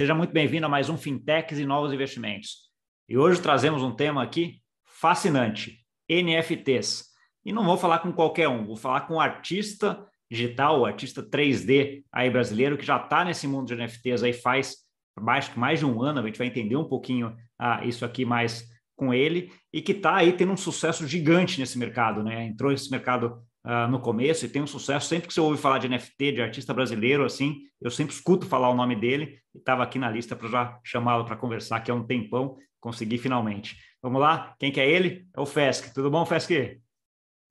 seja muito bem-vindo a mais um Fintechs e Novos Investimentos. E hoje trazemos um tema aqui fascinante: NFTs. E não vou falar com qualquer um, vou falar com um artista digital, artista 3D aí brasileiro, que já está nesse mundo de NFTs aí faz mais, mais de um ano, a gente vai entender um pouquinho ah, isso aqui mais com ele, e que está aí tendo um sucesso gigante nesse mercado, né? Entrou nesse mercado uh, no começo e tem um sucesso. Sempre que você ouve falar de NFT, de artista brasileiro, assim, eu sempre escuto falar o nome dele e estava aqui na lista para já chamá-lo para conversar, que é um tempão, consegui finalmente. Vamos lá? Quem que é ele? É o Fesc. Tudo bom, Fesc?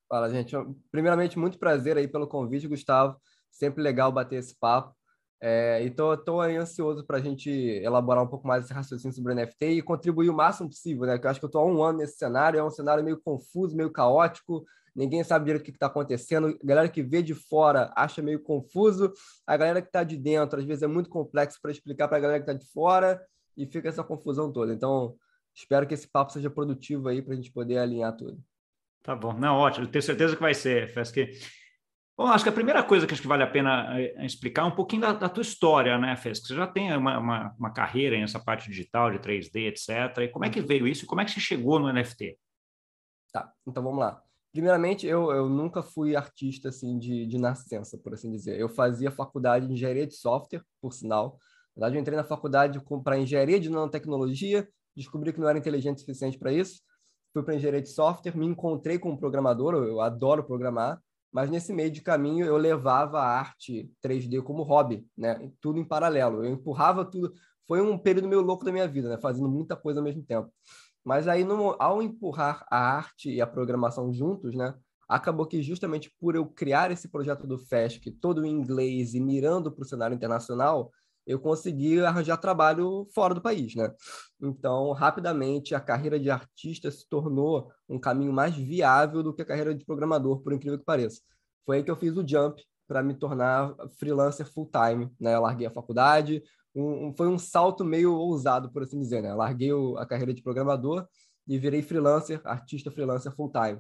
Fala, gente. Primeiramente, muito prazer aí pelo convite, Gustavo. Sempre legal bater esse papo. É, e tô, tô ansioso para a gente elaborar um pouco mais esse raciocínio sobre o NFT e contribuir o máximo possível, né? Que eu acho que eu estou há um ano nesse cenário, é um cenário meio confuso, meio caótico, ninguém sabe direito o que está acontecendo. A galera que vê de fora acha meio confuso, a galera que está de dentro, às vezes, é muito complexo para explicar para a galera que está de fora e fica essa confusão toda. Então, espero que esse papo seja produtivo aí para a gente poder alinhar tudo. Tá bom, não, ótimo, tenho certeza que vai ser, Fesque. Bom, acho que a primeira coisa que acho que vale a pena é explicar é um pouquinho da, da tua história, né, Fez? Você já tem uma, uma, uma, carreira nessa parte digital, de 3D, etc. E como é que veio isso? Como é que você chegou no NFT? Tá, então vamos lá. Primeiramente, eu, eu nunca fui artista assim de, de nascença, por assim dizer. Eu fazia faculdade de engenharia de software, por sinal. Na verdade, eu entrei na faculdade para engenharia de nanotecnologia, descobri que não era inteligente o suficiente para isso. Fui para engenharia de software, me encontrei com um programador, eu adoro programar mas nesse meio de caminho eu levava a arte 3D como hobby, né? Tudo em paralelo. Eu empurrava tudo. Foi um período meio louco da minha vida, né? Fazendo muita coisa ao mesmo tempo. Mas aí, no, ao empurrar a arte e a programação juntos, né? Acabou que justamente por eu criar esse projeto do FESC, todo em inglês e mirando para o cenário internacional, eu consegui arranjar trabalho fora do país, né? Então, rapidamente, a carreira de artista se tornou um caminho mais viável do que a carreira de programador, por incrível que pareça. Foi aí que eu fiz o jump para me tornar freelancer full-time, né? Eu larguei a faculdade, um, foi um salto meio ousado, por assim dizer, né? Eu larguei a carreira de programador e virei freelancer, artista freelancer full-time.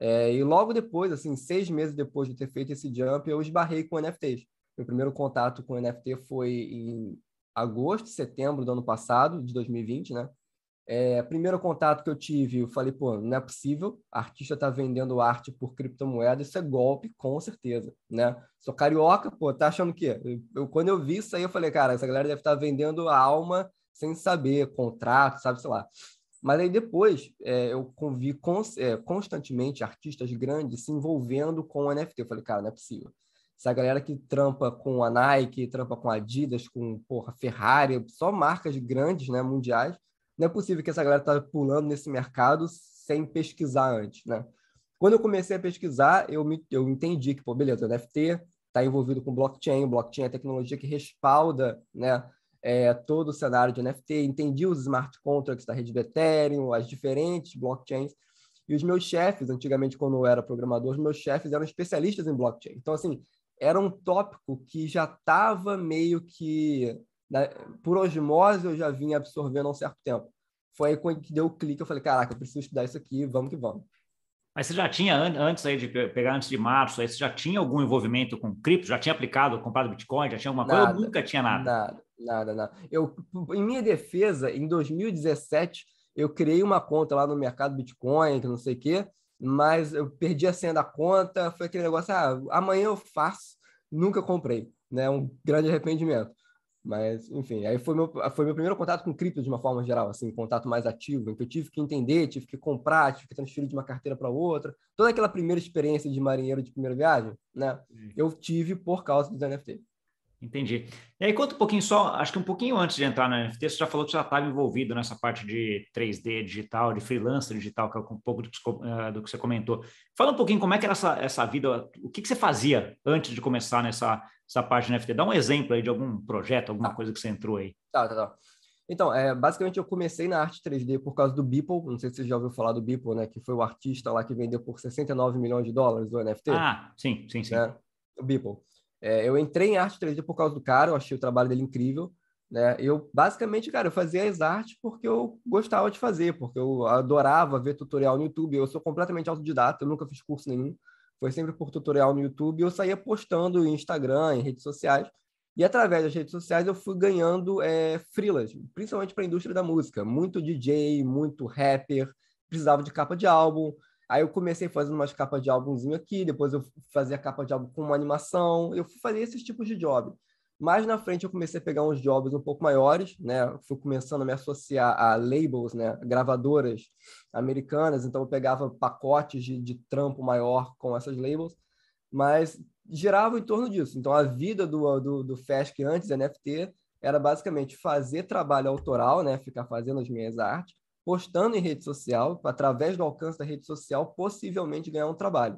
É, e logo depois, assim, seis meses depois de ter feito esse jump, eu esbarrei com NFTs. Meu primeiro contato com NFT foi em agosto, setembro do ano passado, de 2020, né? É, primeiro contato que eu tive, eu falei, pô, não é possível, artista tá vendendo arte por criptomoeda, isso é golpe, com certeza, né? Sou carioca, pô, tá achando o quê? Eu, quando eu vi isso aí, eu falei, cara, essa galera deve estar tá vendendo a alma sem saber, contrato, sabe, sei lá. Mas aí depois é, eu convi cons, é, constantemente artistas grandes se envolvendo com o NFT. Eu falei, cara, não é possível. Essa galera que trampa com a Nike, trampa com a Adidas, com porra, Ferrari, só marcas grandes, né, mundiais. Não é possível que essa galera tá pulando nesse mercado sem pesquisar antes, né? Quando eu comecei a pesquisar, eu, me, eu entendi que, pô, beleza, o NFT está envolvido com blockchain, blockchain é a tecnologia que respalda, né, é, todo o cenário de NFT, entendi os smart contracts da rede do Ethereum, as diferentes blockchains, e os meus chefes, antigamente quando eu era programador, os meus chefes eram especialistas em blockchain. Então, assim, era um tópico que já estava meio que, né, por osmose, eu já vinha absorvendo há um certo tempo. Foi aí quando deu o clique, eu falei, caraca, eu preciso estudar isso aqui, vamos que vamos. Mas você já tinha, antes aí de pegar antes de março, aí você já tinha algum envolvimento com cripto? Já tinha aplicado, comprado Bitcoin? Já tinha alguma nada, coisa? Eu nunca tinha nada. Nada, nada, nada. Eu, em minha defesa, em 2017, eu criei uma conta lá no mercado Bitcoin, que não sei o quê, mas eu perdi a senha da conta, foi aquele negócio, ah, amanhã eu faço, nunca comprei, né? Um grande arrependimento. Mas, enfim, aí foi meu, foi meu primeiro contato com cripto de uma forma geral, assim, contato mais ativo, em que eu tive que entender, tive que comprar, tive que transferir de uma carteira para outra. Toda aquela primeira experiência de marinheiro de primeira viagem, né? Eu tive por causa dos NFT. Entendi. E aí, conta um pouquinho só, acho que um pouquinho antes de entrar na NFT, você já falou que já estava envolvido nessa parte de 3D digital, de freelancer digital, que é um pouco do que, uh, do que você comentou. Fala um pouquinho como é que era essa, essa vida, o que, que você fazia antes de começar nessa essa parte de NFT? Dá um exemplo aí de algum projeto, alguma tá. coisa que você entrou aí. Tá, tá, tá. Então, é, basicamente eu comecei na arte 3D por causa do Beeple, não sei se você já ouviu falar do Beeple, né, que foi o artista lá que vendeu por 69 milhões de dólares o NFT. Ah, sim, sim, sim. Né? O Beeple. É, eu entrei em arte 3D por causa do cara, eu achei o trabalho dele incrível. Né? Eu, basicamente, cara, eu fazia as artes porque eu gostava de fazer, porque eu adorava ver tutorial no YouTube. Eu sou completamente autodidata, eu nunca fiz curso nenhum. Foi sempre por tutorial no YouTube. Eu saía postando em Instagram, em redes sociais. E através das redes sociais eu fui ganhando é, freelas, principalmente para a indústria da música. Muito DJ, muito rapper, precisava de capa de álbum. Aí eu comecei fazendo umas capas de álbumzinho aqui, depois eu fazia capa de álbum com uma animação. Eu fui esses tipos de job. Mais na frente eu comecei a pegar uns jobs um pouco maiores, né? Fui começando a me associar a labels, né? Gravadoras americanas. Então eu pegava pacotes de, de trampo maior com essas labels, mas girava em torno disso. Então a vida do, do, do antes NFT era basicamente fazer trabalho autoral, né? Ficar fazendo as minhas artes, postando em rede social, através do alcance da rede social, possivelmente ganhar um trabalho.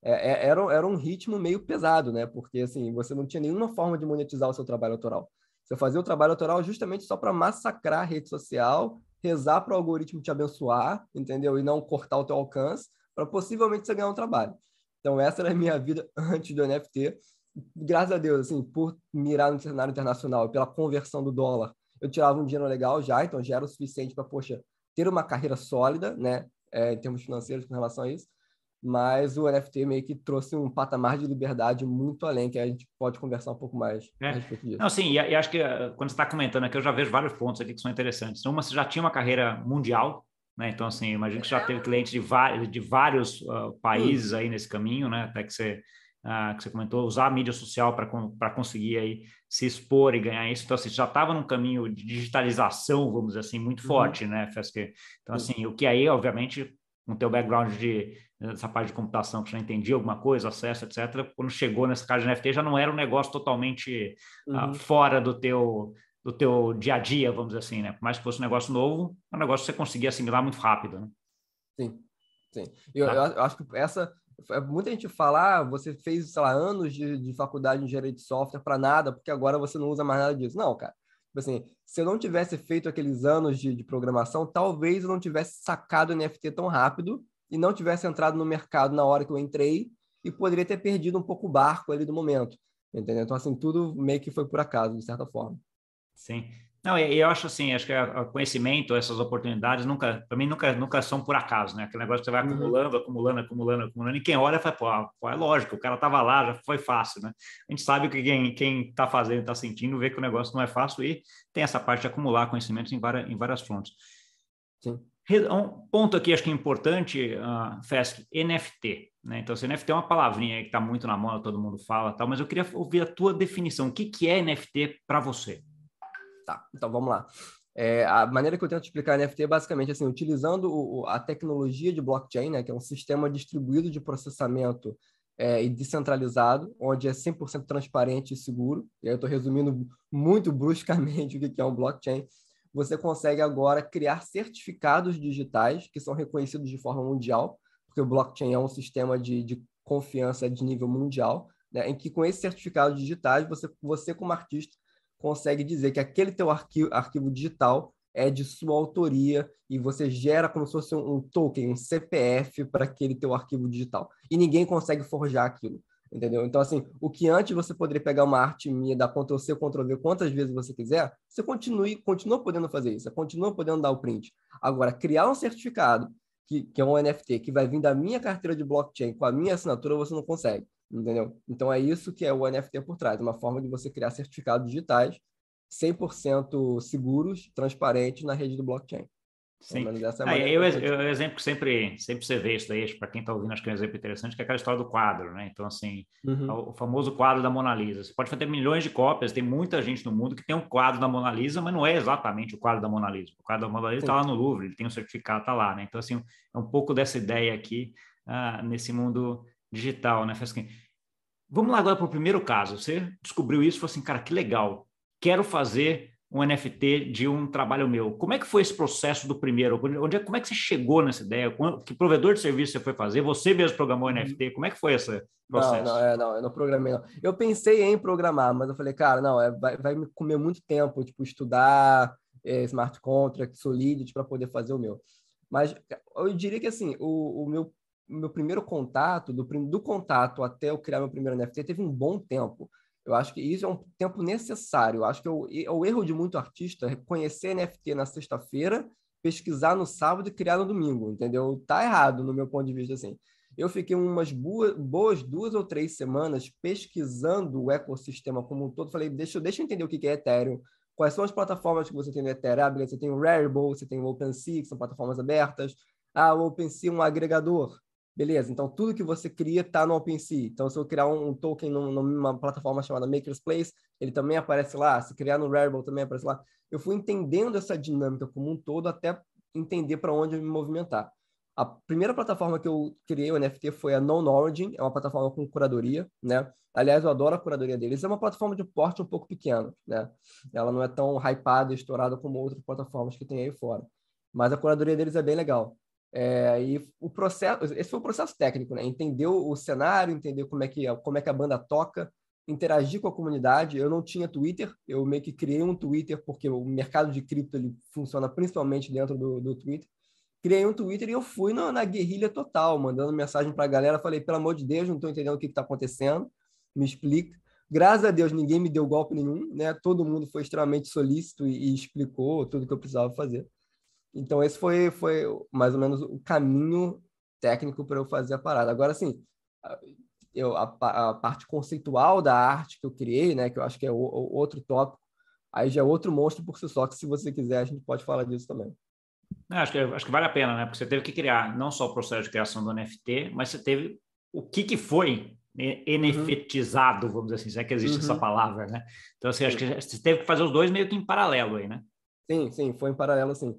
É, é, era, era um ritmo meio pesado, né? Porque assim, você não tinha nenhuma forma de monetizar o seu trabalho autoral. Você fazia o trabalho autoral justamente só para massacrar a rede social, rezar para o algoritmo te abençoar, entendeu? E não cortar o teu alcance, para possivelmente você ganhar um trabalho. Então, essa era a minha vida antes do NFT. Graças a Deus, assim, por mirar no cenário internacional, pela conversão do dólar, eu tirava um dinheiro legal já, então já era o suficiente para, poxa, ter uma carreira sólida, né, é, em termos financeiros com relação a isso mas o NFT meio que trouxe um patamar de liberdade muito além, que a gente pode conversar um pouco mais é. a respeito disso. Não, sim, e, e acho que uh, quando você está comentando aqui, eu já vejo vários pontos aqui que são interessantes. Uma, você já tinha uma carreira mundial, né? Então, assim, imagino que você já teve clientes de, vários, de vários uh, países aí nesse caminho, né? Até que você, uh, que você comentou, usar a mídia social para conseguir aí se expor e ganhar isso. Então, assim, já estava num caminho de digitalização, vamos dizer assim, muito uhum. forte, né, FSQ? Então, assim, o que aí, obviamente, com o teu background de essa parte de computação que já entendia alguma coisa, acesso, etc. Quando chegou nessa casa de NFT já não era um negócio totalmente ah, uhum. uh, fora do teu do teu dia a dia, vamos dizer assim, né? Por mais que fosse um negócio novo, é um negócio que você conseguia assimilar muito rápido, né? Sim, sim. Eu, tá. eu acho que essa muita gente fala, ah, você fez, sei lá, anos de, de faculdade de engenharia de software para nada, porque agora você não usa mais nada disso. Não, cara. Tipo assim, se eu não tivesse feito aqueles anos de, de programação, talvez eu não tivesse sacado NFT tão rápido e não tivesse entrado no mercado na hora que eu entrei e poderia ter perdido um pouco o barco ali do momento, entendeu? Então, assim, tudo meio que foi por acaso, de certa forma. Sim. Não, eu acho assim, acho que o conhecimento, essas oportunidades, nunca, para mim, nunca, nunca são por acaso, né? Aquele negócio que você vai uhum. acumulando, acumulando, acumulando, acumulando, e quem olha fala, pô, pô, é lógico, o cara estava lá, já foi fácil, né? A gente sabe que quem, quem tá fazendo, está sentindo, vê que o negócio não é fácil e tem essa parte de acumular conhecimentos em várias, em várias frontes. Sim. Um ponto aqui, acho que é importante, uh, Fesc, NFT. Né? Então, se NFT é uma palavrinha que está muito na moda, todo mundo fala, tal, mas eu queria ouvir a tua definição. O que, que é NFT para você? Tá, então vamos lá. É, a maneira que eu tento explicar NFT é basicamente assim, utilizando o, a tecnologia de blockchain, né, que é um sistema distribuído de processamento é, e descentralizado, onde é 100% transparente e seguro. E aí eu estou resumindo muito bruscamente o que é um blockchain você consegue agora criar certificados digitais que são reconhecidos de forma mundial, porque o blockchain é um sistema de, de confiança de nível mundial, né, em que com esses certificados digitais, você, você como artista consegue dizer que aquele teu arquivo, arquivo digital é de sua autoria e você gera como se fosse um, um token, um CPF para aquele teu arquivo digital. E ninguém consegue forjar aquilo entendeu? Então, assim, o que antes você poderia pegar uma arte minha, dar Ctrl-C, Ctrl-V quantas vezes você quiser, você continue, continua podendo fazer isso, continua podendo dar o print. Agora, criar um certificado, que, que é um NFT, que vai vir da minha carteira de blockchain com a minha assinatura, você não consegue, entendeu? Então, é isso que é o NFT por trás, uma forma de você criar certificados digitais 100% seguros, transparentes na rede do blockchain. Sim. É aí, eu, eu, o exemplo que sempre, sempre você vê isso daí, para quem está ouvindo, acho que é um exemplo interessante, que é aquela história do quadro, né? Então, assim, uhum. o famoso quadro da Mona Lisa. Você pode fazer milhões de cópias, tem muita gente no mundo que tem um quadro da Mona Lisa, mas não é exatamente o quadro da Mona Lisa. O quadro da Mona Lisa está lá no Louvre, ele tem um certificado, está lá, né? Então, assim, é um pouco dessa ideia aqui uh, nesse mundo digital, né? Assim, vamos lá agora para o primeiro caso. Você descobriu isso e falou assim, cara, que legal, quero fazer um NFT de um trabalho meu. Como é que foi esse processo do primeiro? Onde, é, como é que você chegou nessa ideia? Que provedor de serviço você foi fazer? Você mesmo programou o uhum. NFT? Como é que foi esse processo? Não, não, é, não eu não programei, não. Eu pensei em programar, mas eu falei, cara, não, é, vai, vai me comer muito tempo, tipo, estudar é, smart contract, Solidity, para poder fazer o meu. Mas eu diria que, assim, o, o meu, meu primeiro contato, do, do contato até eu criar meu primeiro NFT, teve um bom tempo. Eu acho que isso é um tempo necessário. Eu acho que é o, é erro de muito artista é conhecer NFT na sexta-feira, pesquisar no sábado e criar no domingo, entendeu? Tá errado no meu ponto de vista assim. Eu fiquei umas boas duas ou três semanas pesquisando o ecossistema como um todo. Falei, deixa, deixa eu entender o que é Ethereum, quais são as plataformas que você tem no Ethereum. Ah, você tem o Rarible, você tem o OpenSea, que são plataformas abertas. Ah, o OpenSea é um agregador. Beleza, então tudo que você cria está no OpenSea. Então, se eu criar um, token numa plataforma chamada Maker's Place, ele também aparece lá. Se criar no Rarible, também aparece lá. Eu fui entendendo essa dinâmica como um todo até entender para onde me movimentar. A primeira plataforma que eu criei o NFT foi a Non Origin, é uma plataforma com curadoria, né? Aliás, eu adoro a curadoria deles. É uma plataforma de porte um pouco pequeno, né? Ela não é tão hypada estourada como outras plataformas que tem aí fora. Mas a curadoria deles é bem legal. É, e o processo, esse foi o processo técnico, né? Entender o cenário, entender como é que como é que a banda toca, interagir com a comunidade. Eu não tinha Twitter, eu meio que criei um Twitter porque o mercado de cripto ele funciona principalmente dentro do, do Twitter criei um Twitter e eu fui na, na guerrilha total, mandando mensagem para a galera. Falei, pelo amor de Deus, não estou entendendo o que está acontecendo, me explica. Graças a Deus, ninguém me deu golpe nenhum, né? Todo mundo foi extremamente solícito e, e explicou tudo que eu precisava fazer. Então, esse foi, foi mais ou menos o caminho técnico para eu fazer a parada. Agora, assim, eu, a, a, parte conceitual da arte que eu criei, né? Que eu acho que é o, o outro tópico, aí já é outro monstro por si só, que se você quiser, a gente pode falar disso também. Acho que, acho que vale a pena, né? Porque você teve que criar não só o processo de criação do NFT, mas você teve o que, que foi NFTizado, vamos dizer assim, se é que existe uhum. essa palavra, né? Então, assim, acho que você teve que fazer os dois meio que em paralelo aí, né? Sim, sim, foi em paralelo, sim.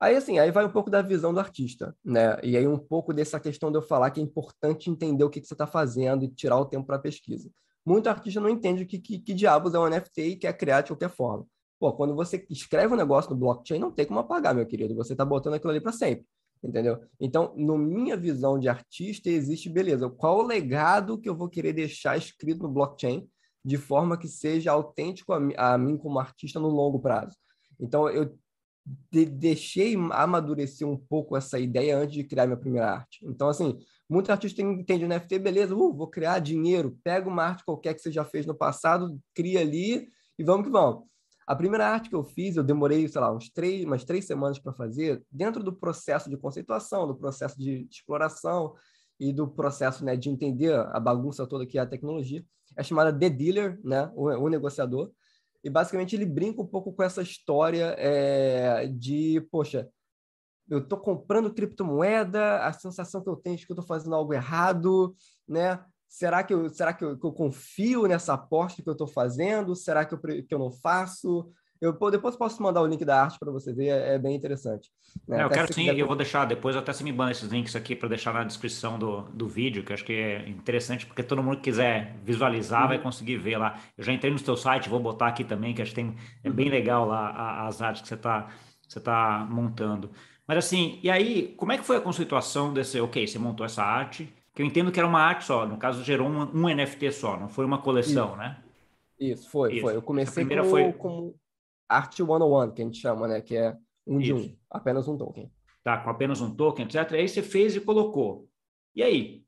Aí, assim, aí vai um pouco da visão do artista, né? E aí um pouco dessa questão de eu falar que é importante entender o que, que você está fazendo e tirar o tempo para pesquisa. Muito artista não entende o que, que, que diabos é um NFT e quer criar de qualquer forma. Pô, quando você escreve um negócio no blockchain, não tem como apagar, meu querido. Você está botando aquilo ali para sempre. Entendeu? Então, na minha visão de artista, existe, beleza, qual o legado que eu vou querer deixar escrito no blockchain de forma que seja autêntico a, a mim como artista no longo prazo. Então, eu de, deixei amadurecer um pouco essa ideia antes de criar minha primeira arte. Então, assim, muitos artistas entendem o NFT, beleza, uh, vou criar dinheiro, pega uma arte qualquer que você já fez no passado, cria ali e vamos que vamos. A primeira arte que eu fiz, eu demorei, sei lá, uns três, umas três semanas para fazer, dentro do processo de conceituação, do processo de exploração e do processo né, de entender a bagunça toda que é a tecnologia. É chamada The Dealer, né, o, o negociador. E basicamente ele brinca um pouco com essa história é, de, poxa, eu estou comprando criptomoeda, a sensação que eu tenho é que eu estou fazendo algo errado, né? Será que eu, será que eu, que eu confio nessa aposta que eu estou fazendo? Será que eu, que eu não faço? Eu depois posso mandar o link da arte para você ver, é, é bem interessante. Né? É, eu quero sim, quiser... eu vou deixar depois, até se me banda esses links aqui para deixar na descrição do, do vídeo, que eu acho que é interessante, porque todo mundo que quiser visualizar uhum. vai conseguir ver lá. Eu já entrei no seu site, vou botar aqui também, que acho que tem, é bem uhum. legal lá as artes que você está você tá montando. Mas assim, e aí, como é que foi a conceituação desse, ok, você montou essa arte, que eu entendo que era uma arte só, no caso gerou um, um NFT só, não foi uma coleção, Isso. né? Isso, foi, Isso. foi. Eu comecei com, foi... com Art 101, que a gente chama, né? Que é um Isso. de um, apenas um token. Tá, com apenas um token, etc. Aí você fez e colocou. E aí?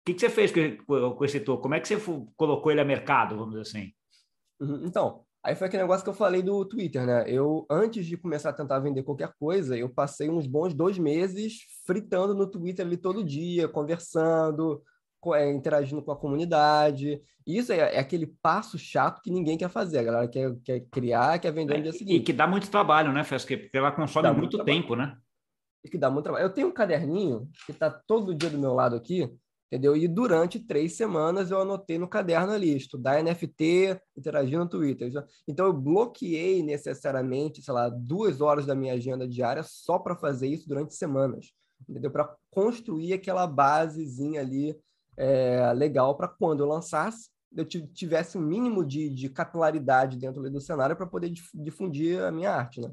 O que, que você fez com, com esse token? Como é que você colocou ele a mercado, vamos dizer assim? Uhum, então, Aí foi aquele negócio que eu falei do Twitter, né? Eu, antes de começar a tentar vender qualquer coisa, eu passei uns bons dois meses fritando no Twitter ali todo dia, conversando, é, interagindo com a comunidade. Isso é, é, aquele passo chato que ninguém quer fazer. A galera quer, quer criar, quer vender no dia seguinte. E que dá muito trabalho, né, Fesca? Porque ela consome dá muito, muito tempo, né? E que dá muito trabalho. Eu tenho um caderninho que está todo dia do meu lado aqui, entendeu? E durante três semanas eu anotei no caderno ali, estudar NFT, interagir no Twitter. Então eu bloqueei necessariamente, sei lá, duas horas da minha agenda diária só para fazer isso durante semanas, entendeu? Para construir aquela basezinha ali é, legal para quando eu lançasse, eu tivesse um mínimo de, de capilaridade dentro do cenário para poder difundir a minha arte, né?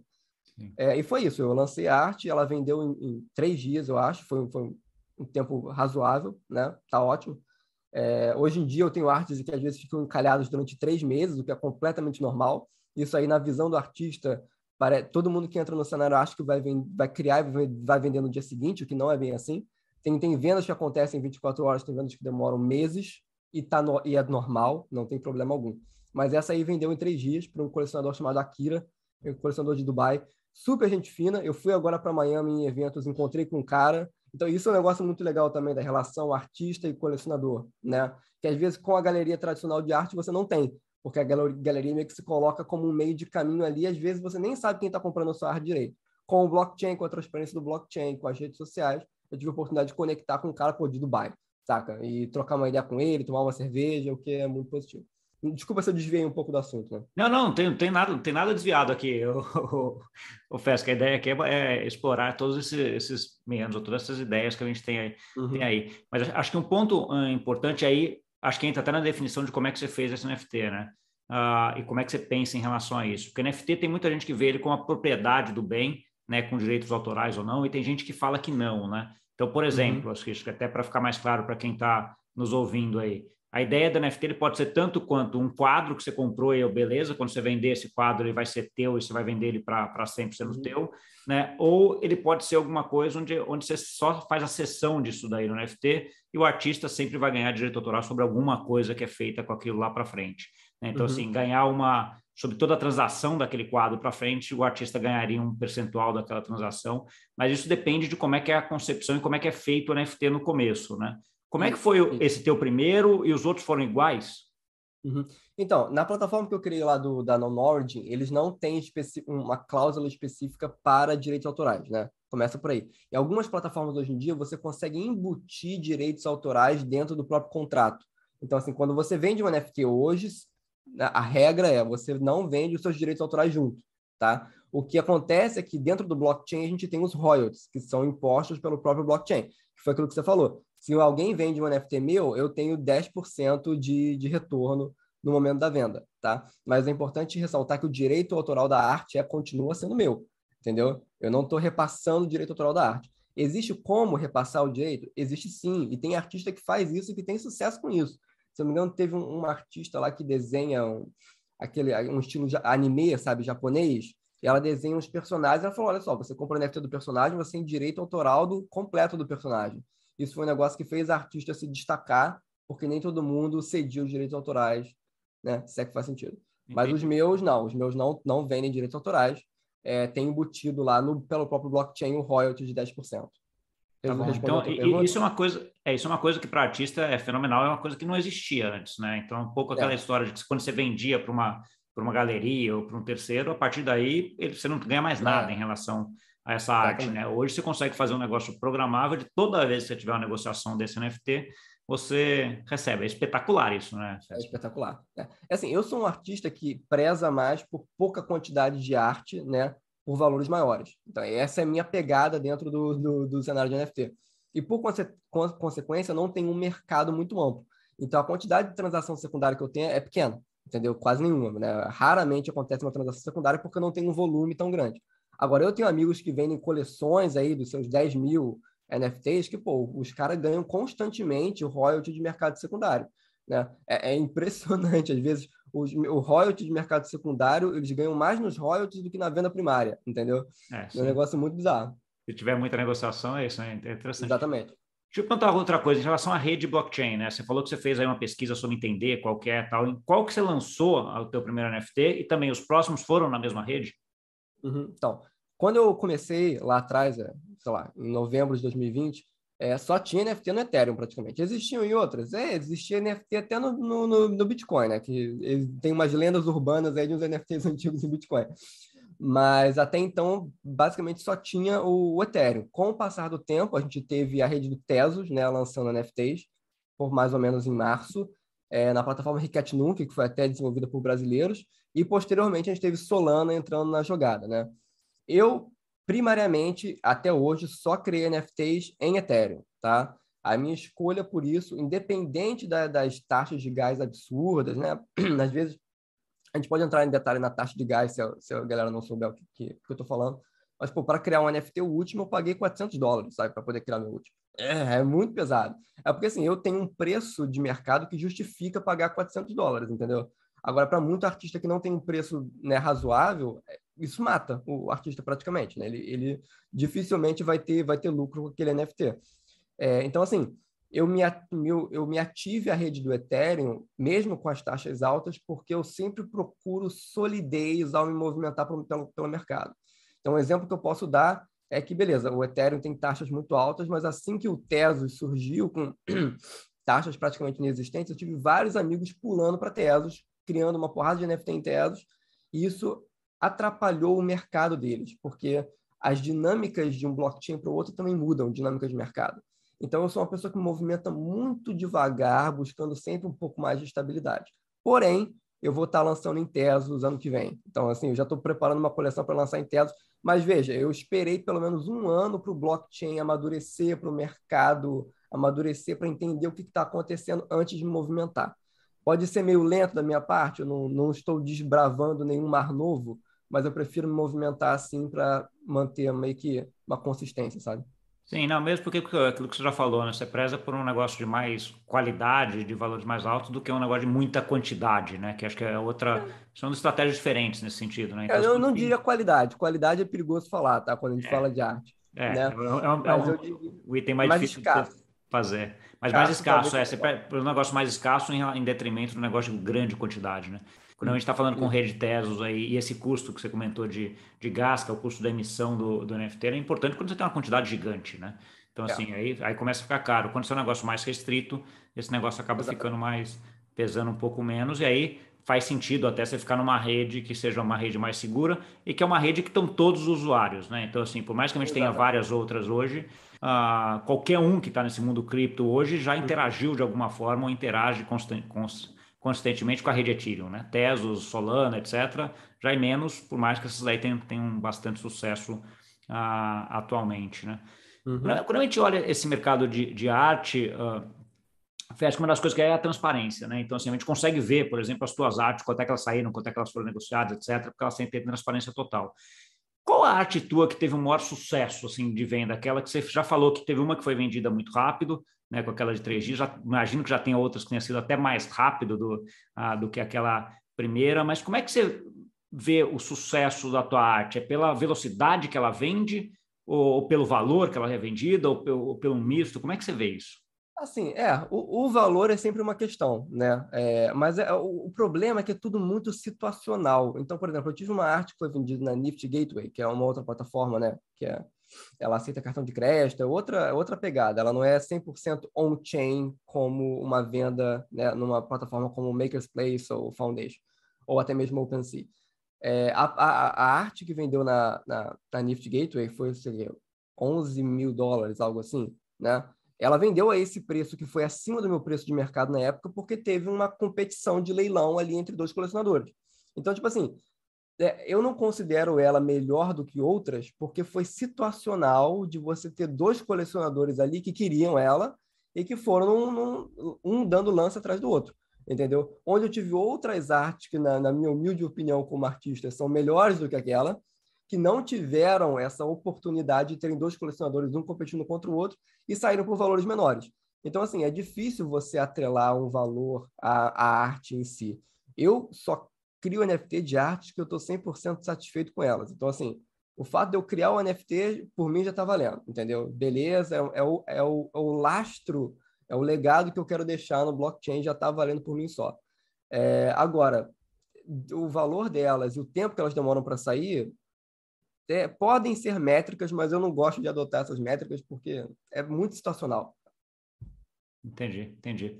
É, e foi isso, eu lancei a arte, ela vendeu em, em três dias, eu acho, foi, foi um tempo razoável, né? Tá ótimo. É, hoje em dia eu tenho artes que às vezes ficam encalhadas durante três meses, o que é completamente normal. Isso aí, na visão do artista, para todo mundo que entra no cenário acha que vai, vai criar e vai, vai vender no dia seguinte, o que não é bem assim. Tem, tem vendas que acontecem em 24 horas, tem vendas que demoram meses e, tá no, e é normal, não tem problema algum. Mas essa aí vendeu em três dias para um colecionador chamado Akira, um colecionador de Dubai. Super gente fina. Eu fui agora para Miami em eventos, encontrei com um cara, Então, isso é um negócio muito legal também da relação artista e colecionador, né? Que às vezes com a galeria tradicional de arte você não tem, porque a galeria meio que se coloca como um meio de caminho ali, às vezes você nem sabe quem está comprando a sua arte direito. Com o blockchain, com a transparência do blockchain, com as redes sociais, eu tive a oportunidade de conectar com um cara por de Dubai, saca? E trocar uma ideia com ele, tomar uma cerveja, o que é muito positivo. Desculpa se eu desviei um pouco do assunto, né? Não, não, não tem, tem, nada, tem nada desviado aqui, o, Fesca. A ideia aqui é, é explorar todos esses, esses meandros, todas essas ideias que a gente tem aí. Uhum. Tem aí. Mas acho que um ponto uh, importante aí, acho que entra até na definição de como é que você fez esse NFT, né? Uh, e como é que você pensa em relação a isso. Porque NFT tem muita gente que vê ele como a propriedade do bem, né, com direitos autorais ou não, e tem gente que fala que não, né? Então, por uhum. exemplo, uhum. acho que até para ficar mais claro para quem está nos ouvindo aí, a ideia do NFT ele pode ser tanto quanto um quadro que você comprou e beleza, quando você vender esse quadro ele vai ser teu e você vai vender ele para sempre sendo uhum. teu, né? Ou ele pode ser alguma coisa onde, onde você só faz a sessão disso daí no NFT e o artista sempre vai ganhar direito autoral sobre alguma coisa que é feita com aquilo lá para frente. Né? Então, uhum. assim, ganhar uma sobre toda a transação daquele quadro para frente, o artista ganharia um percentual daquela transação, mas isso depende de como é que é a concepção e como é que é feito o NFT no começo, né? Como é que foi esse teu primeiro e os outros foram iguais? Uhum. Então, na plataforma que eu criei lá do, da Non-Origin, eles não têm uma cláusula específica para direitos autorais, né? Começa por aí. Em algumas plataformas hoje em dia, você consegue embutir direitos autorais dentro do próprio contrato. Então, assim, quando você vende um NFT hoje, a regra é você não vende os seus direitos autorais junto, tá? O que acontece é que dentro do blockchain a gente tem os royalties, que são impostos pelo próprio blockchain, que foi aquilo que você falou. Se alguém vende um NFT meu, eu tenho 10% de, de retorno no momento da venda, tá? Mas é importante ressaltar que o direito autoral da arte é, continua sendo meu, entendeu? Eu não estou repassando o direito autoral da arte. Existe como repassar o direito? Existe sim, e tem artista que faz isso e que tem sucesso com isso. Se não me engano, teve um, um artista lá que desenha um, aquele, um estilo anime, sabe, japonês, e ela desenha uns personagens, ela falou, olha só, você compra o NFT do personagem, você tem direito autoral do completo do personagem. Isso foi um negócio que fez a artista se destacar, porque nem todo mundo cedia os direitos autorais, né? Se é que faz sentido. Entendi. Mas os meus, não. Os meus não, não vendem direitos autorais. É, tem embutido lá no, pelo próprio blockchain o royalty de 10%. Tá então, isso é uma coisa, é isso é uma coisa que para artista é fenomenal, é uma coisa que não existia antes, né? Então, um pouco aquela é. história de que quando você vendia para uma uma galeria ou para um terceiro, a partir daí ele, você não ganha mais nada é. em relação a essa arte, né? Hoje você consegue fazer um negócio programável de toda vez que você tiver uma negociação desse NFT, você recebe. É espetacular isso, né? É espetacular. É. é assim, eu sou um artista que preza mais por pouca quantidade de arte, né? Por valores maiores. Então, essa é a minha pegada dentro do, do, do cenário de NFT. E, por conse consequência, não tem um mercado muito amplo. Então, a quantidade de transação secundária que eu tenho é pequena, entendeu? Quase nenhuma, né? Raramente acontece uma transação secundária porque eu não tenho um volume tão grande. Agora, eu tenho amigos que vendem coleções aí dos seus 10 mil NFTs que, pô, os caras ganham constantemente o royalty de mercado secundário. Né? É, é impressionante. Às vezes, os, o royalty de mercado secundário, eles ganham mais nos royalties do que na venda primária, entendeu? É, é um negócio muito bizarro. Se tiver muita negociação, é isso, né? É interessante. Exatamente. Deixa eu perguntar outra coisa em relação à rede blockchain, né? Você falou que você fez aí uma pesquisa sobre entender qual que é tal. Em qual que você lançou o teu primeiro NFT e também os próximos foram na mesma rede? Uhum. Então, quando eu comecei lá atrás, é, sei lá, em novembro de 2020, é, só tinha NFT no Ethereum praticamente. Existiam em outras, é, existia NFT até no, no, no Bitcoin, né? Que tem umas lendas urbanas aí de uns NFTs antigos em Bitcoin. Mas até então, basicamente só tinha o, Ethereum. Com o passar do tempo, a gente teve a rede do Tesos, né, lançando NFTs, por mais ou menos em março, é, na plataforma Ricket Nunc, que foi até desenvolvida por brasileiros, e posteriormente a gente teve Solana entrando na jogada, né? Eu, primariamente, até hoje, só criei NFTs em Ethereum, tá? A minha escolha por isso, independente da, das taxas de gás absurdas, né? Às vezes, a gente pode entrar em detalhe na taxa de gás, se a, se a galera não souber o que, que, que eu estou falando. Mas, pô, para criar um NFT, o último, eu paguei 400 dólares, sabe? Para poder criar meu último. É, é muito pesado. É porque, assim, eu tenho um preço de mercado que justifica pagar 400 dólares, entendeu? Agora, para muito artista que não tem um preço né, razoável, isso mata o artista praticamente, né? Ele, ele dificilmente vai ter, vai ter lucro com aquele NFT. É, então, assim, eu me, eu, eu me ative a rede do Ethereum, mesmo com as taxas altas, porque eu sempre procuro solidez ao me movimentar pelo, pelo, pelo mercado. Então, um exemplo que eu posso dar é que, beleza, o Ethereum tem taxas muito altas, mas assim que o Tesos surgiu com taxas praticamente inexistentes, eu tive vários amigos pulando para Tesos, criando uma porrada de NFT em Tesos, e isso atrapalhou o mercado deles, porque as dinâmicas de um blockchain para o outro também mudam, dinâmicas de mercado. Então, eu sou uma pessoa que movimenta muito devagar, buscando sempre um pouco mais de estabilidade. Porém, eu vou estar lançando em Tesos ano que vem. Então, assim, eu já estou preparando uma coleção para lançar em Tesos. Mas veja, eu esperei pelo menos um ano para o blockchain amadurecer, para o mercado amadurecer, para entender o que está acontecendo antes de me movimentar. Pode ser meio lento da minha parte, eu não, não estou desbravando nenhum mar novo, mas eu prefiro me movimentar assim para manter meio que uma consistência, sabe? Sim, não, mesmo porque aquilo que você já falou, né? Você preza por um negócio de mais qualidade, de valores mais altos, do que um negócio de muita quantidade, né? Que acho que é outra. São estratégias diferentes nesse sentido, né? Então, eu não diria qualidade. Qualidade é perigoso falar, tá? Quando a gente é, fala de arte. É, né? é, um, é um, digo, o item mais, mais difícil escasso. Fazer. Mas mais escasso, é. Você por um negócio mais escasso em, em detrimento do negócio de grande quantidade, né? Quando a gente está falando com rede Tesos aí, e esse custo que você comentou de, de gás, que é o custo da emissão do, do NFT, é importante quando você tem uma quantidade gigante, né? Então, é. assim, aí, aí começa a ficar caro. Quando você é um negócio mais restrito, esse negócio acaba ficando mais, pesando um pouco menos, e aí faz sentido até você ficar numa rede que seja uma rede mais segura e que é uma rede que estão todos os usuários, né? Então, assim, por mais que a gente tenha várias outras hoje, uh, qualquer um que está nesse mundo cripto hoje já interagiu de alguma forma ou interage constantemente consistentemente com a rede Ethereum, né? Tesos, Solana, etc. Já é menos, por mais que essas aí tenham, tenham bastante sucesso uh, atualmente, né? Uhum. Quando a gente olha esse mercado de, de arte, uh, acho que uma das coisas que é a transparência, né? Então, assim, a gente consegue ver, por exemplo, as tuas artes, quanto é que elas saíram, quanto é que elas foram negociadas, etc., porque elas têm transparência total. Qual a arte tua que teve o maior sucesso assim de venda? Aquela que você já falou que teve uma que foi vendida muito rápido, né, com aquela de três dias. Já, imagino que já tem outras que tenham sido até mais rápido do, do que aquela primeira, mas como é que você vê o sucesso da tua arte? É pela velocidade que ela vende, ou, ou pelo valor que ela é vendida, ou, ou, pelo misto? Como é que você vê isso? Assim, é, o, o valor é sempre uma questão, né? É, mas é, o, o, problema é que é tudo muito situacional. Então, por exemplo, eu tive uma arte que foi vendida na Nifty Gateway, que é uma outra plataforma, né? Que é ela aceita cartão de crédito, é outra, é outra pegada. Ela não é 100% on-chain como uma venda né, numa plataforma como Maker's Place ou Foundation, ou até mesmo OpenSea. É, a, a, a, arte que vendeu na, na, na Nifty Gateway foi, sei 11 mil dólares, algo assim, né? Ela vendeu a esse preço que foi acima do meu preço de mercado na época, porque teve uma competição de leilão ali entre dois colecionadores. Então, tipo assim, é, eu não considero ela melhor do que outras, porque foi situacional de você ter dois colecionadores ali que queriam ela e que foram num, num, um dando lança atrás do outro, entendeu? Onde eu tive outras artes que, na, na minha humilde opinião como artista, são melhores do que aquela, que não tiveram essa oportunidade de terem dois colecionadores, um competindo contra o outro, e saíram por valores menores. Então, assim, é difícil você atrelar um valor à, à arte em si. Eu só crio NFT de artes que eu estou 100% satisfeito com elas. Então, assim, o fato de eu criar o NFT, por mim, já está valendo, entendeu? Beleza, é, é, o, é, o, é o lastro, é o legado que eu quero deixar no blockchain, já está valendo por mim só. É, agora, o valor delas e o tempo que elas demoram para sair é, podem ser métricas, mas eu não gosto de adotar essas métricas porque é muito situacional. Entendi, entendi.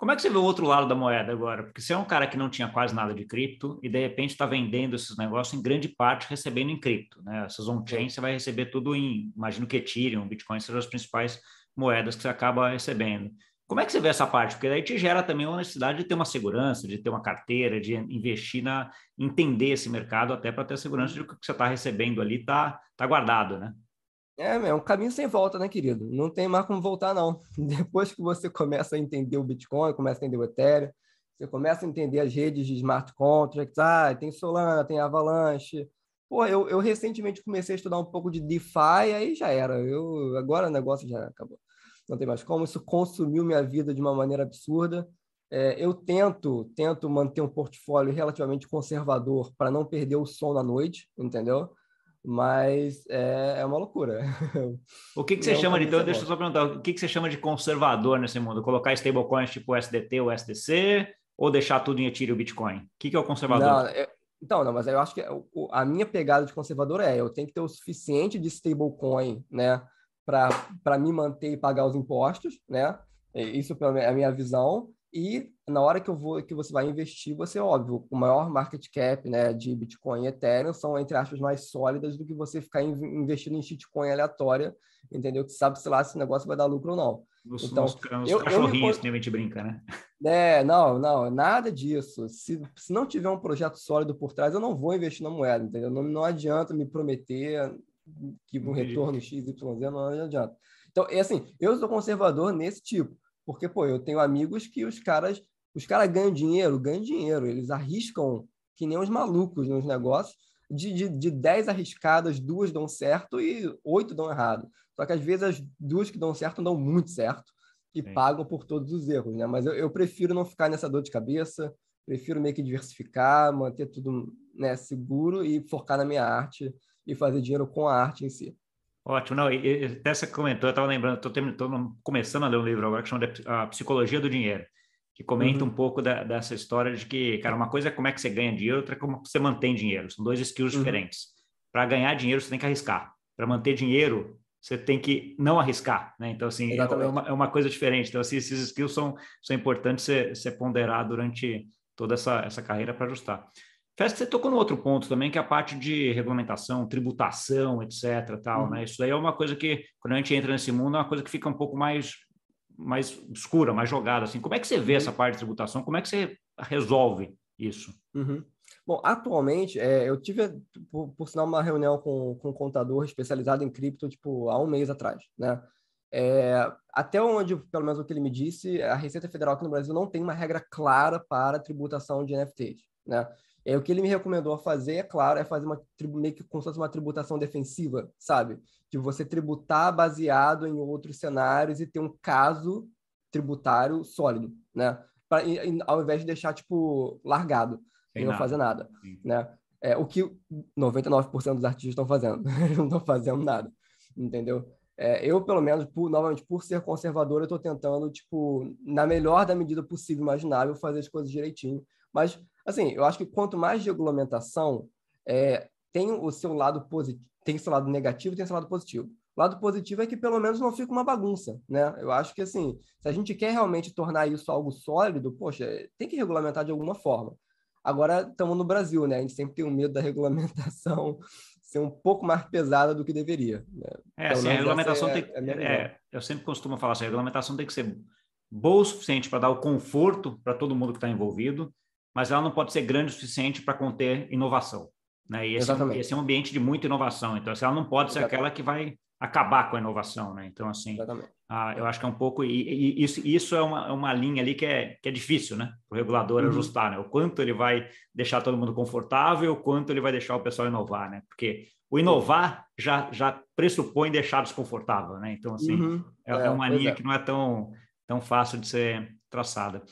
Como é que você vê o outro lado da moeda agora? Porque você é um cara que não tinha quase nada de cripto e de repente está vendendo esses negócios em grande parte recebendo em cripto, né? Essas on-chain você vai receber tudo em, imagino que Ethereum, Bitcoin sejam as principais moedas que você acaba recebendo. Como é que você vê essa parte? Porque daí te gera também uma necessidade de ter uma segurança, de ter uma carteira, de investir na entender esse mercado até para ter a segurança de que o que você está recebendo ali está tá guardado, né? É, é um caminho sem volta, né, querido? Não tem mais como voltar, não. Depois que você começa a entender o Bitcoin, começa a entender o Ethereum, você começa a entender as redes de smart contracts, ah, tem Solana, tem Avalanche. Pô, eu, eu recentemente comecei a estudar um pouco de DeFi, aí já era. Eu, agora o negócio já acabou. Não tem mais como. Isso consumiu minha vida de uma maneira absurda. É, eu tento, tento manter um portfólio relativamente conservador para não perder o som na noite, entendeu? mas é, é uma loucura. O que, que você chama de, então, deixa eu só perguntar, o que, que você chama de conservador nesse mundo? Colocar stablecoins tipo SDT ou SDC ou deixar tudo em Ethereum e Bitcoin? O que, que é o conservador? Não, eu, Então, não, mas eu acho que a minha pegada de conservador é eu tenho que ter o suficiente de stablecoin, né, para me manter e pagar os impostos, né? Isso é a minha visão. E na hora que eu vou que você vai investir, você óbvio, o maior market cap, né, de Bitcoin e Ethereum são entre aspas mais sólidas do que você ficar investindo em shitcoin aleatória, entendeu? Que sabe se lá se o negócio vai dar lucro ou não. Os, então, os, os eu, cachorrinhos eu me... que a gente brinca, né? É, não, não, nada disso. Se, se não tiver um projeto sólido por trás, eu não vou investir na moeda, entendeu? Não, não adianta me prometer que um retorno X, Y, Z, não adianta. Então, é assim, eu sou conservador nesse tipo, porque, pô, eu tenho amigos que os caras, os caras ganham dinheiro, ganham dinheiro, eles arriscam que nem os malucos nos negócios, de, de, de 10 arriscadas, duas dão certo e oito dão errado. Só que às vezes as duas que dão certo dão muito certo e Sim. pagam por todos os erros, né? Mas eu, eu, prefiro não ficar nessa dor de cabeça, prefiro meio que diversificar, manter tudo né, seguro e focar na minha arte e fazer dinheiro com a arte em si. Ótimo, não, e, até você comentou, eu estava lembrando, estou começando a ler um livro agora que chama A Psicologia do Dinheiro, que comenta uhum. um pouco da, dessa história de que, cara, uma coisa é como é que você ganha dinheiro, outra é como você mantém dinheiro, são dois skills uhum. diferentes. Para ganhar dinheiro, você tem que arriscar. Para manter dinheiro, você tem que não arriscar, né? Então, assim, é uma, é uma, coisa diferente. Então, assim, esses skills são, são importantes você ponderar durante toda essa, essa carreira para ajustar. Festa, você tocou no outro ponto também, que é a parte de regulamentação, tributação, etc. Tal, uhum. né? Isso aí é uma coisa que, quando a gente entra nesse mundo, é uma coisa que fica um pouco mais, mais escura, mais jogada. Assim. Como é que você vê uhum. essa parte de tributação? Como é que você resolve isso? Uhum. Bom, atualmente, é, eu tive, por, por sinal, uma reunião com, com um contador especializado em cripto, tipo, há um mês atrás, né? É, até onde, pelo menos o que ele me disse, a Receita Federal aqui no Brasil não tem uma regra clara para tributação de NFTs, né? É, o que ele me recomendou a fazer, é claro, é fazer uma meio que como se fosse uma tributação defensiva, sabe? De você tributar baseado em outros cenários e ter um caso tributário sólido, né? Pra, e, ao invés de deixar, tipo, largado Sem e não nada. fazer nada, Sim. né? É, o que 99% dos artistas estão fazendo. Não estão fazendo nada, entendeu? É, eu, pelo menos, por, novamente, por ser conservador, eu estou tentando, tipo, na melhor da medida possível imaginável, fazer as coisas direitinho. Mas Assim, eu acho que quanto mais regulamentação, é, tem o seu lado positivo, tem seu lado negativo, tem seu lado positivo. O lado positivo é que pelo menos não fica uma bagunça, né? Eu acho que assim, se a gente quer realmente tornar isso algo sólido, poxa, tem que regulamentar de alguma forma. Agora estamos no Brasil, né? A gente sempre tem um medo da regulamentação ser um pouco mais pesada do que deveria. Né? É, assim, a regulamentação é, tem é, é, eu sempre costumo falar assim, a regulamentação tem que ser boa o suficiente para dar o conforto para todo mundo que está envolvido, mas ela não pode ser grande o suficiente para conter inovação. Né? E esse, é um, esse é um ambiente de muita inovação. Então, assim, ela não pode ser aquela que vai acabar com a inovação. Né? Então, assim, ah, eu acho que é um pouco. E, e isso, isso é uma, é uma linha ali que é, que é difícil né? para o regulador uhum. ajustar. Né? O quanto ele vai deixar todo mundo confortável, o quanto ele vai deixar o pessoal inovar. Né? Porque o inovar já, já pressupõe deixar desconfortável. Né? Então, assim, uhum. é, é, uma linha é. que não é tão, tão fácil de ser traçada.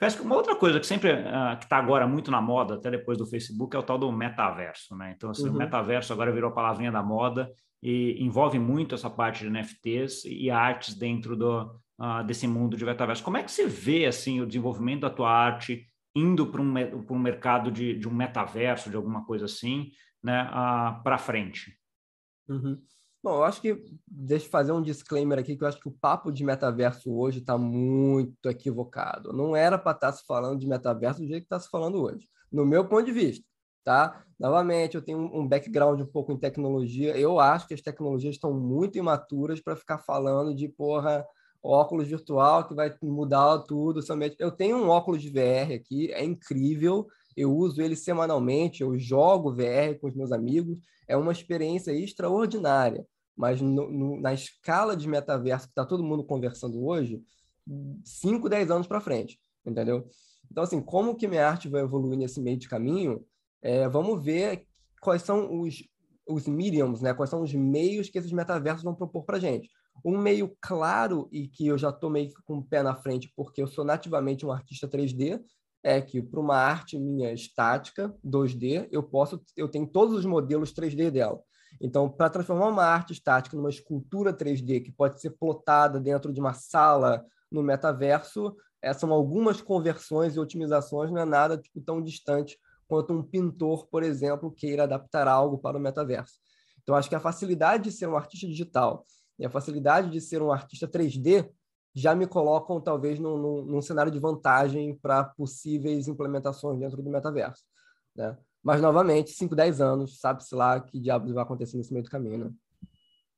Parece que uma outra coisa que sempre uh, que está agora muito na moda, até depois do Facebook, é o tal do metaverso, né? Então, assim, uhum. o metaverso agora virou a palavrinha da moda e envolve muito essa parte de NFTs e artes dentro do, uh, desse mundo de metaverso. Como é que você vê assim o desenvolvimento da tua arte indo para um, um mercado de, de, um metaverso, de alguma coisa assim, né, uh, para frente? Uhum. Bom, eu acho que, deixa eu fazer um disclaimer aqui, que eu acho que o papo de metaverso hoje está muito equivocado. Não era para estar tá se falando de metaverso do jeito que está se falando hoje, no meu ponto de vista, tá? Novamente, eu tenho um background um pouco em tecnologia, eu acho que as tecnologias estão muito imaturas para ficar falando de, porra, óculos virtual que vai mudar tudo. Somente. Eu tenho um óculos de VR aqui, é incrível, eu uso ele semanalmente, eu jogo VR com os meus amigos, é uma experiência extraordinária. Mas no, no, na escala de metaverso que está todo mundo conversando hoje, 5, 10 anos para frente, entendeu? Então, assim, como que minha arte vai evoluir nesse meio de caminho? É, vamos ver quais são os, os mediums, né? quais são os meios que esses metaversos vão propor para gente. Um meio claro e que eu já estou meio com o pé na frente, porque eu sou nativamente um artista 3D, é que para uma arte minha estática 2D, eu posso eu tenho todos os modelos 3D dela. Então, para transformar uma arte estática numa escultura 3D que pode ser plotada dentro de uma sala no metaverso, essas são algumas conversões e otimizações, não é nada tipo, tão distante quanto um pintor, por exemplo, queira adaptar algo para o metaverso. Então, acho que a facilidade de ser um artista digital e a facilidade de ser um artista 3D já me colocam, talvez, num, num, num cenário de vantagem para possíveis implementações dentro do metaverso. Né? Mas, novamente, 5, 10 anos, sabe-se lá que diabos vai acontecer nesse meio do caminho. Né?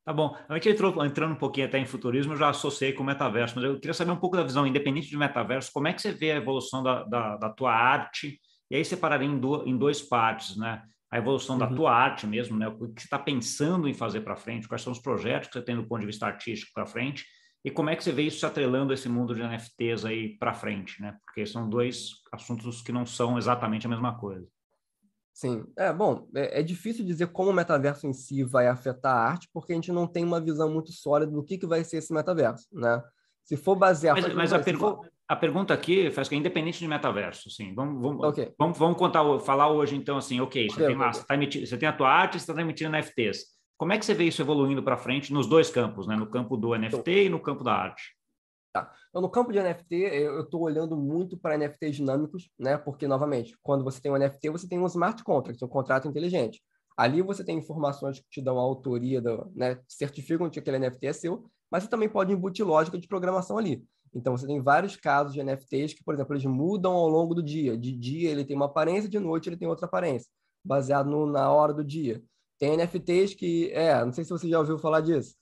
Tá bom. A gente entrou entrando um pouquinho até em futurismo, eu já associei com o metaverso, mas eu queria saber um pouco da visão, independente de metaverso, como é que você vê a evolução da, da, da tua arte? E aí separaria em, do, em dois partes, né? A evolução uhum. da tua arte mesmo, né? O que você está pensando em fazer para frente, quais são os projetos que você tem do ponto de vista artístico para frente, e como é que você vê isso se atrelando esse mundo de NFTs aí para frente, né? Porque são dois assuntos que não são exatamente a mesma coisa. Sim, é bom, é, é, difícil dizer como o metaverso em si vai afetar a arte, porque a gente não tem uma visão muito sólida do que, que vai ser esse metaverso, né? Se for basear... Mas, mas a, pergu for... a, pergunta aqui, faz que é independente de metaverso, assim, vamos, vamos, okay. vamos, vamos contar, falar hoje então assim, ok, você, tem, lá, você, tá emitindo, você tem a tua arte, você está emitindo NFTs. Como é que você vê isso evoluindo para frente nos dois campos, né? No campo do NFT então, e no campo da arte? Tá. Então, no campo de NFT, eu estou olhando muito para NFTs dinâmicos, né? Porque, novamente, quando você tem um NFT, você tem um smart contract, um contrato inteligente. Ali você tem informações que te dão a autoria, do, né? certificam que aquele NFT é seu, mas você também pode embutir lógica de programação ali. Então, você tem vários casos de NFTs que, por exemplo, eles mudam ao longo do dia. De dia ele tem uma aparência, de noite ele tem outra aparência, baseado no, na hora do dia. Tem NFTs que, é, não sei se você já ouviu falar disso,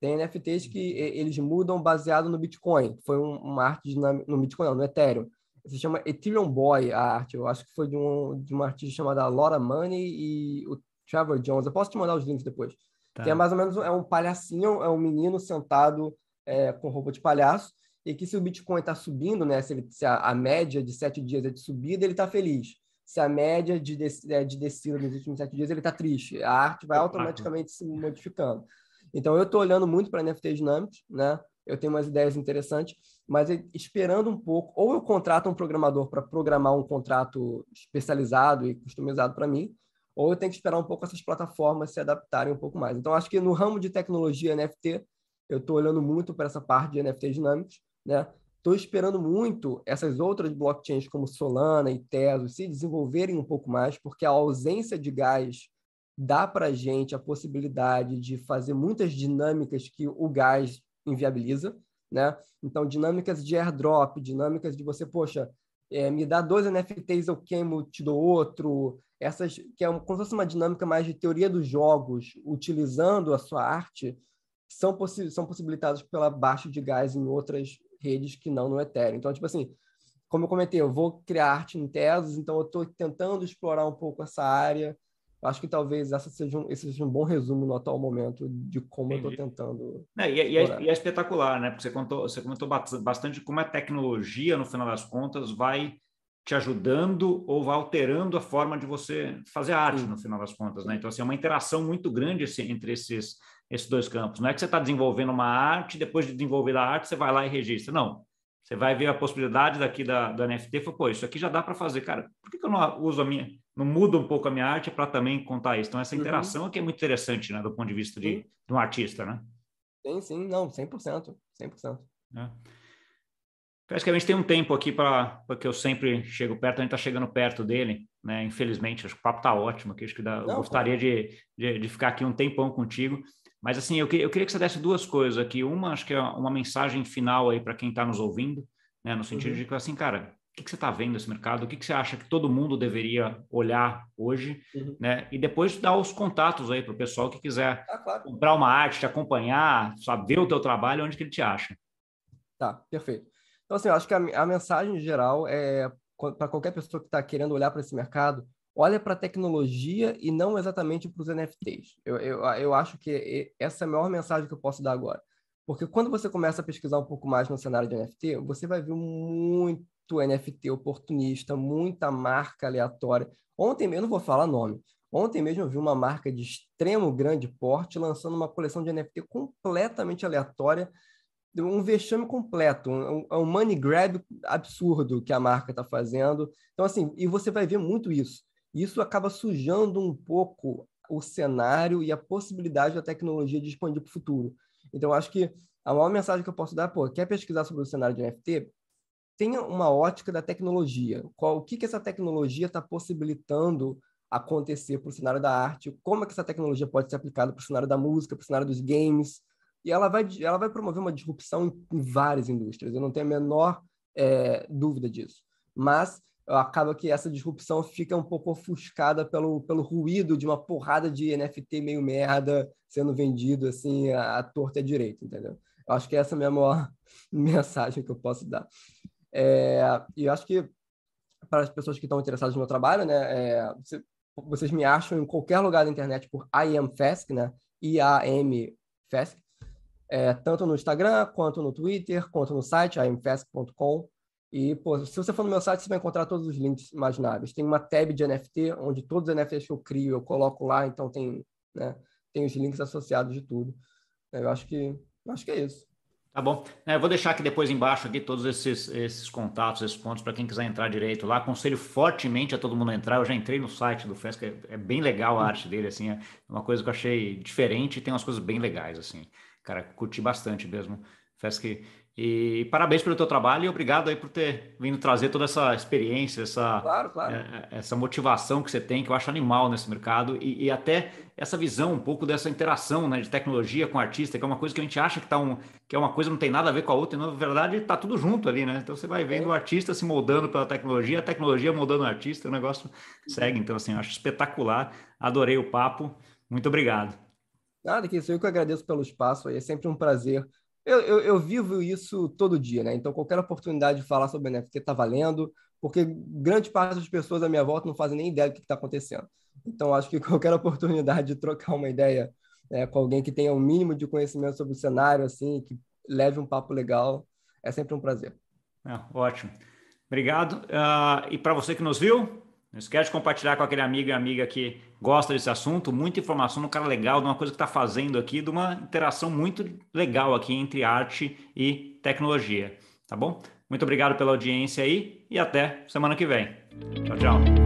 tem NFTs que eles mudam baseado no Bitcoin. Foi um, uma arte dinâmica, no Bitcoin, não, no Ethereum. Se chama Ethereum Boy, a arte. Eu acho que foi de, um, de uma artista chamada Laura Money e o Trevor Jones. Eu posso te mandar os links depois. Tá. Que é mais ou menos é um palhacinho, é um menino sentado é, com roupa de palhaço. E que se o Bitcoin está subindo, né? Se, ele, se a, a, média de sete dias é de subida, ele está feliz. Se a média de, é de descida nos últimos sete dias, ele está triste. A arte vai automaticamente se modificando. Então, eu estou olhando muito para NFT dinâmicos, né? Eu tenho umas ideias interessantes, mas esperando um pouco, ou eu contrato um programador para programar um contrato especializado e customizado para mim, ou eu tenho que esperar um pouco essas plataformas se adaptarem um pouco mais. Então, acho que no ramo de tecnologia NFT, eu estou olhando muito para essa parte de NFT dinâmicos, né? Estou esperando muito essas outras blockchains como Solana e Tezos se desenvolverem um pouco mais, porque a ausência de gás dá para a gente a possibilidade de fazer muitas dinâmicas que o gás inviabiliza, né? Então, dinâmicas de airdrop, dinâmicas de você, poxa, é, me dá dois NFTs, eu queimo, te dou outro. Essas, que é como se fosse uma dinâmica mais de teoria dos jogos, utilizando a sua arte, são, possi são possibilitadas pela baixa de gás em outras redes que não no Ethereum. Então, tipo assim, como eu comentei, eu vou criar arte em Tesos, então eu estou tentando explorar um pouco essa área acho que talvez essa seja um, esse seja um bom resumo no atual momento de como Entendi. eu estou tentando. É, e, é, e, é, e, é, espetacular, né? Porque você contou, você comentou bastante como a tecnologia, no final das contas, vai te ajudando ou vai alterando a forma de você fazer arte, Sim. no final das contas, né? Então, assim, é uma interação muito grande entre esses, esses dois campos. Não é que você está desenvolvendo uma arte, depois de desenvolver a arte, você vai lá e registra. Não. Você vai ver a possibilidade daqui da, da NFT e fala, pô, isso aqui já dá para fazer. Cara, por que, que eu não uso a minha não muda um pouco a minha arte para também contar isso. Então, essa uhum. interação uhum. aqui é muito interessante, né, do ponto de vista de, de um artista, né? Sim, sim, não, 100%, 100%. É. Praticamente tem um tempo aqui para porque eu sempre chego perto, a gente está chegando perto dele, né? Infelizmente, acho que o papo está ótimo aqui, acho que dá, não, eu gostaria de, de, de, ficar aqui um tempão contigo. Mas assim, eu, eu queria que você desse duas coisas aqui. Uma, acho que é uma mensagem final aí para quem está nos ouvindo, né? No sentido uhum. de que assim, cara, o que, que você está vendo nesse mercado, o que, que você acha que todo mundo deveria olhar hoje, uhum. né? E depois dar os contatos aí para o pessoal que quiser ah, claro. comprar uma arte, te acompanhar, saber o teu trabalho, onde que ele te acha. Tá, perfeito. Então, assim, eu acho que a, a mensagem geral é para qualquer pessoa que está querendo olhar para esse mercado, olha para a tecnologia e não exatamente para os NFTs. Eu, eu, eu acho que essa é a maior mensagem que eu posso dar agora. Porque quando você começa a pesquisar um pouco mais no cenário de NFT, você vai ver muito NFT oportunista, muita marca aleatória. Ontem mesmo, não vou falar nome, ontem mesmo eu vi uma marca de extremo grande porte lançando uma coleção de NFT completamente aleatória, um vexame completo, um, um money grab absurdo que a marca está fazendo. Então, assim, e você vai ver muito isso. Isso acaba sujando um pouco o cenário e a possibilidade da tecnologia de expandir para o futuro. Então, acho que a maior mensagem que eu posso dar, pô, quer pesquisar sobre o cenário de NFT? tenha uma ótica da tecnologia. Qual, o que, que essa tecnologia está possibilitando acontecer para o cenário da arte, como é que essa tecnologia pode ser aplicada para o cenário da música, para o cenário dos games, e ela vai, ela vai promover uma disrupção em, várias indústrias, eu não tenho a menor é, dúvida disso. Mas acaba que essa disrupção fica um pouco ofuscada pelo, pelo ruído de uma porrada de NFT meio merda sendo vendido assim à, torta e à direita, entendeu? Eu acho que essa é a minha maior mensagem que eu posso dar. É, e eu acho que para as pessoas que estão interessadas no meu trabalho, né, é, você, vocês me acham em qualquer lugar da internet por IamFask, né, I-A-M Fask, é, tanto no Instagram, quanto no Twitter, quanto no site, iamfask.com. E, pô, se você for no meu site, você vai encontrar todos os links imagináveis. Tem uma tab de NFT, onde todos os NFTs que eu crio, eu coloco lá, então tem, né, tem os links associados de tudo. Eu acho que, eu acho que é isso. Tá bom. É, eu vou deixar aqui depois embaixo aqui todos esses, esses contatos, esses pontos para quem quiser entrar direito lá. Aconselho fortemente a todo mundo a entrar. Eu já entrei no site do Fesc, é, é bem legal a arte dele, assim, é uma coisa que eu achei diferente e tem umas coisas bem legais, assim. Cara, curti bastante mesmo. Fesc e parabéns pelo teu trabalho e obrigado aí por ter vindo trazer toda essa experiência, essa, claro, claro. É, é, essa motivação que você tem, que eu acho animal nesse mercado, e, e, até essa visão um pouco dessa interação né, de tecnologia com artista, que é uma coisa que a gente acha que, tá um, que é uma coisa não tem nada a ver com a outra, e na verdade está tudo junto ali, né? Então você vai vendo é. o artista se moldando pela tecnologia, a tecnologia moldando o artista, o negócio segue. Então, assim, eu acho espetacular, adorei o papo, muito obrigado. Nada que isso, eu que agradeço pelo espaço, é sempre um prazer eu, eu, eu, vivo isso todo dia, né? Então, qualquer oportunidade de falar sobre NFT está valendo, porque grande parte das pessoas à minha volta não fazem nem ideia do que está acontecendo. Então, acho que qualquer oportunidade de trocar uma ideia né, com alguém que tenha o um mínimo de conhecimento sobre o cenário, assim, que leve um papo legal, é sempre um prazer. É, ótimo. Obrigado. Uh, e para você que nos viu, não esquece de compartilhar com aquele amigo e amiga que gosta desse assunto. Muita informação no cara legal, de uma coisa que está fazendo aqui, de uma interação muito legal aqui entre arte e tecnologia. Tá bom? Muito obrigado pela audiência aí e até semana que vem. Tchau, tchau.